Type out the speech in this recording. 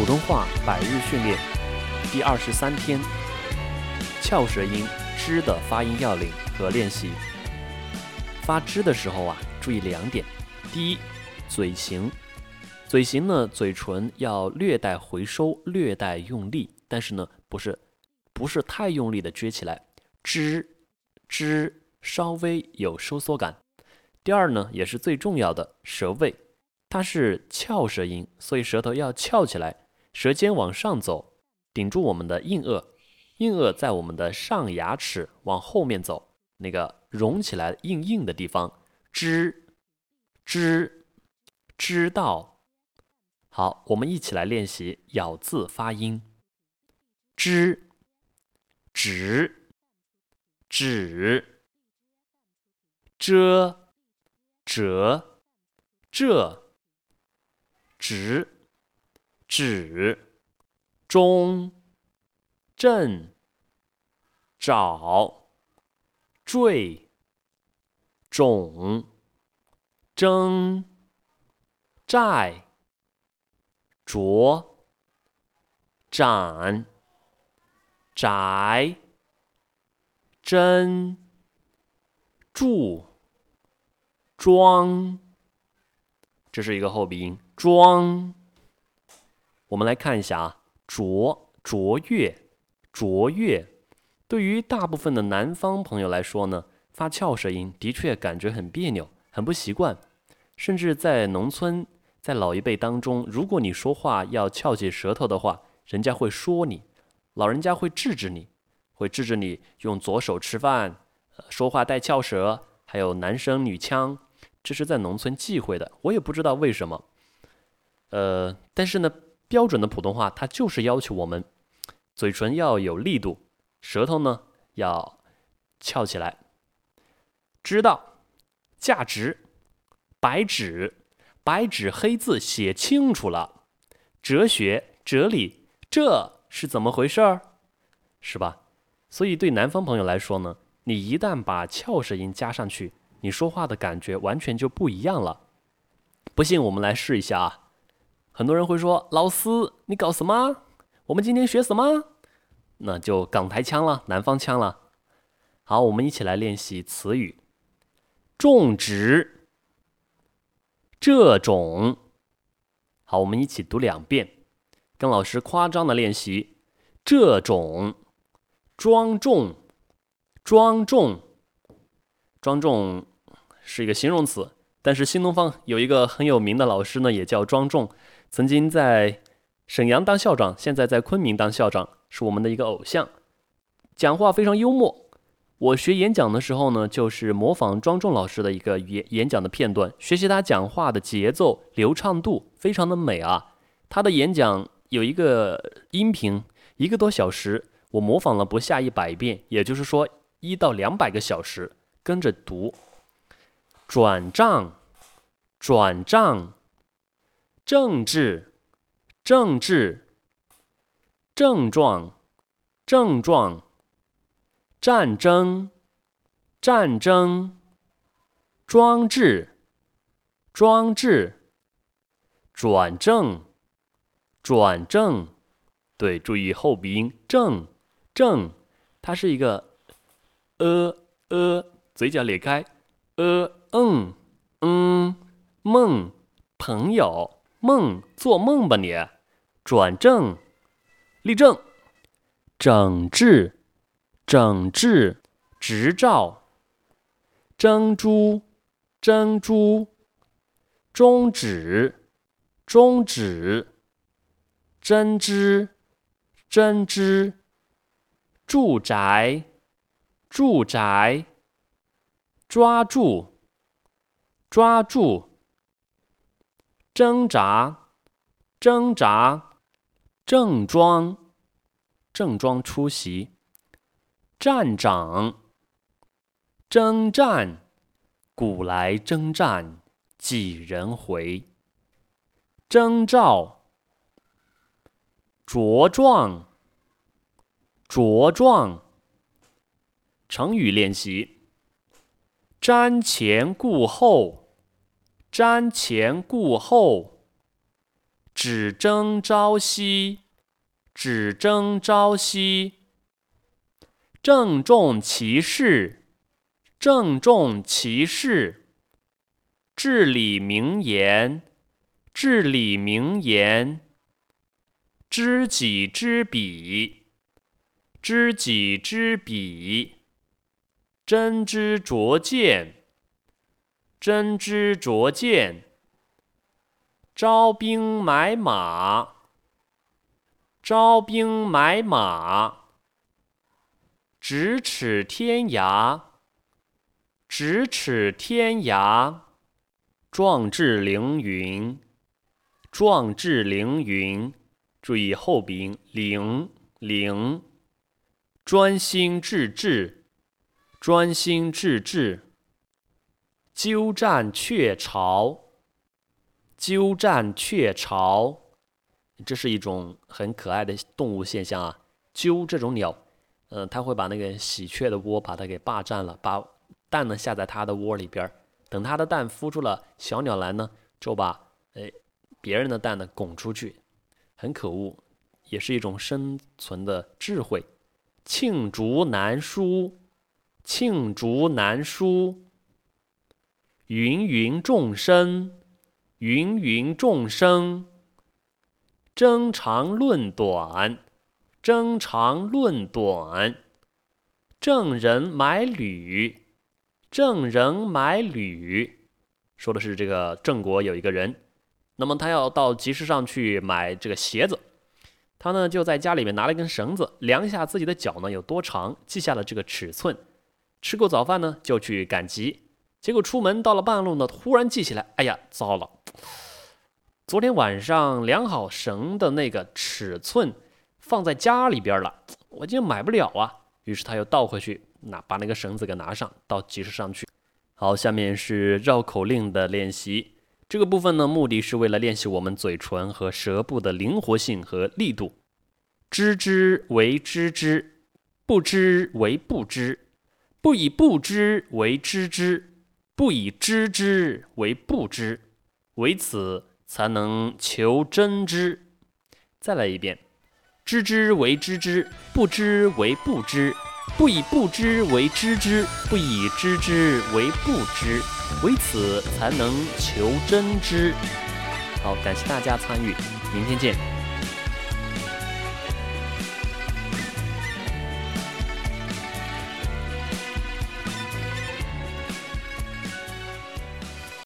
普通话百日训练第二十三天，翘舌音“之”的发音要领和练习。发“之”的时候啊，注意两点：第一，嘴型，嘴型呢，嘴唇要略带回收，略带用力，但是呢，不是不是太用力的撅起来，“之”之稍微有收缩感。第二呢，也是最重要的，舌位。它是翘舌音，所以舌头要翘起来，舌尖往上走，顶住我们的硬腭，硬腭在我们的上牙齿往后面走，那个隆起来硬硬的地方，知知知道。好，我们一起来练习咬字发音，知指指遮折这。直、指、中、正、找、坠、种、争、寨、着、展、宅、真、住、庄。这是一个后鼻音。庄，我们来看一下啊，卓卓越卓越，对于大部分的南方朋友来说呢，发翘舌音的确感觉很别扭，很不习惯。甚至在农村，在老一辈当中，如果你说话要翘起舌头的话，人家会说你，老人家会制止你，会制止你用左手吃饭，说话带翘舌，还有男声女腔，这是在农村忌讳的。我也不知道为什么。呃，但是呢，标准的普通话它就是要求我们嘴唇要有力度，舌头呢要翘起来。知道，价值，白纸，白纸黑字写清楚了。哲学，哲理，这是怎么回事儿？是吧？所以对南方朋友来说呢，你一旦把翘舌音加上去，你说话的感觉完全就不一样了。不信，我们来试一下啊。很多人会说：“老师，你搞什么？我们今天学什么？”那就港台腔了，南方腔了。好，我们一起来练习词语：种植，这种。好，我们一起读两遍，跟老师夸张的练习：这种，庄重，庄重，庄重是一个形容词，但是新东方有一个很有名的老师呢，也叫庄重。曾经在沈阳当校长，现在在昆明当校长，是我们的一个偶像。讲话非常幽默。我学演讲的时候呢，就是模仿庄重老师的一个演演讲的片段，学习他讲话的节奏流畅度，非常的美啊。他的演讲有一个音频，一个多小时，我模仿了不下一百遍，也就是说一到两百个小时跟着读。转账，转账。政治，政治，症状，症状，战争，战争，装置，装置，转正，转正，对，注意后鼻音，正，正，它是一个呃呃，嘴角咧开，呃嗯嗯，梦，朋友。梦做梦吧你，转正，立正，整治，整治，执照，珍珠，珍珠，终止，终止，针织，针织，住宅，住宅，抓住，抓住。挣扎，挣扎，正装，正装出席，站长，征战，古来征战几人回？征兆，茁壮，茁壮。成语练习：瞻前顾后。瞻前顾后，只争朝夕，只争朝夕。郑重其事，郑重其事。至理名言，至理名言。知己知彼，知己知彼。真知灼见，真知灼见。招兵买马，招兵买马。咫尺天涯，咫尺天涯。壮志凌云，壮志凌云。注意后鼻音，凌凌。专心致志，专心致志。鸠占鹊巢，鸠占鹊巢。这是一种很可爱的动物现象啊。鸠这种鸟，嗯，它会把那个喜鹊的窝把它给霸占了，把蛋呢下在它的窝里边儿。等它的蛋孵出了，小鸟来呢，就把哎别人的蛋呢拱出去。很可恶，也是一种生存的智慧。罄竹难书，罄竹难书。芸芸众生，芸芸众生。争长论短，争长论短。郑人买履，郑人买履。说的是这个郑国有一个人。那么他要到集市上去买这个鞋子，他呢就在家里面拿了一根绳子，量一下自己的脚呢有多长，记下了这个尺寸。吃过早饭呢就去赶集，结果出门到了半路呢，突然记起来，哎呀，糟了！昨天晚上量好绳的那个尺寸放在家里边了，我今天买不了啊。于是他又倒回去，拿把那个绳子给拿上，到集市上去。好，下面是绕口令的练习。这个部分呢，目的是为了练习我们嘴唇和舌部的灵活性和力度。知之为知之，不知为不知，不以不知为知之，不以知之为不知，为此才能求真知。再来一遍：知之为知之，不知为不知。不以不知为知之，不以知之为不知，为此才能求真知。好，感谢大家参与，明天见。